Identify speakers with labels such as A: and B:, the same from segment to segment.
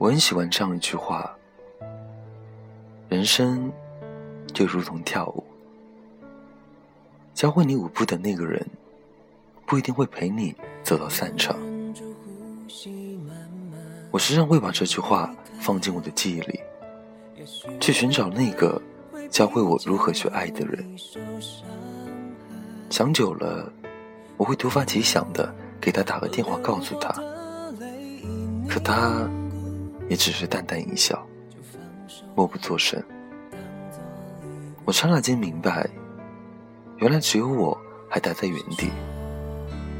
A: 我很喜欢这样一句话：人生就如同跳舞，教会你舞步的那个人，不一定会陪你走到散场。我时常会把这句话放进我的记忆里，去寻找那个教会我如何去爱的人。想久了，我会突发奇想的给他打个电话，告诉他，可他。也只是淡淡一笑，默不作声。我刹那间明白，原来只有我还待在原地，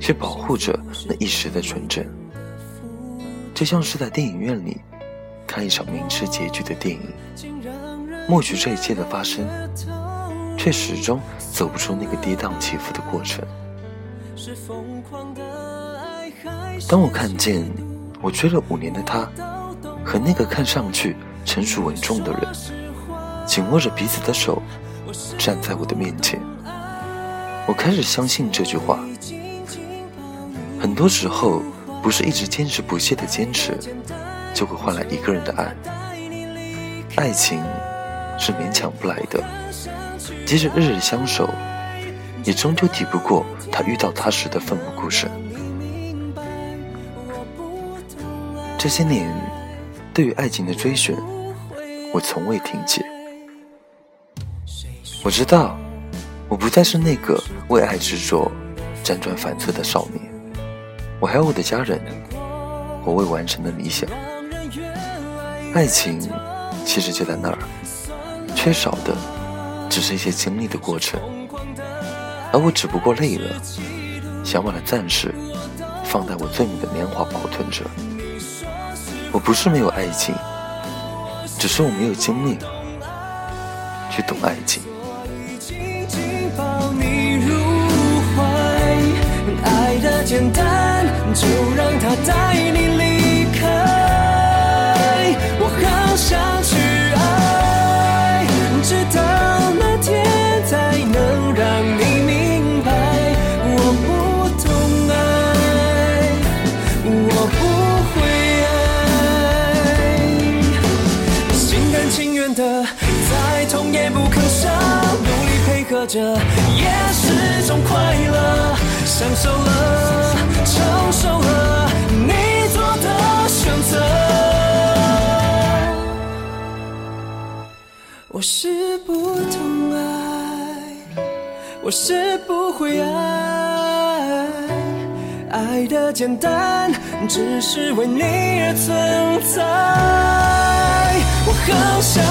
A: 去保护着那一时的纯真，就像是在电影院里看一场明知结局的电影，默许这一切的发生，却始终走不出那个跌宕起伏的过程。当我看见我追了五年的他。和那个看上去成熟稳重的人，紧握着彼此的手，站在我的面前。我开始相信这句话：很多时候，不是一直坚持不懈的坚持，就会换来一个人的爱。爱情是勉强不来的，即使日日相守，也终究抵不过他遇到他时的奋不顾身。这些年。对于爱情的追寻，我从未停歇。我知道，我不再是那个为爱执着、辗转反侧的少年。我还有我的家人，我未完成的理想。爱情其实就在那儿，缺少的只是一些经历的过程。而我只不过累了，想把它暂时放在我最美的年华保存着。我不是没有爱情，只是我没有精力去懂爱情。着也是种快乐，享受了，承受了你做的选择。我是不懂爱，我是不会爱，爱的简单，只是为你而存在。我好想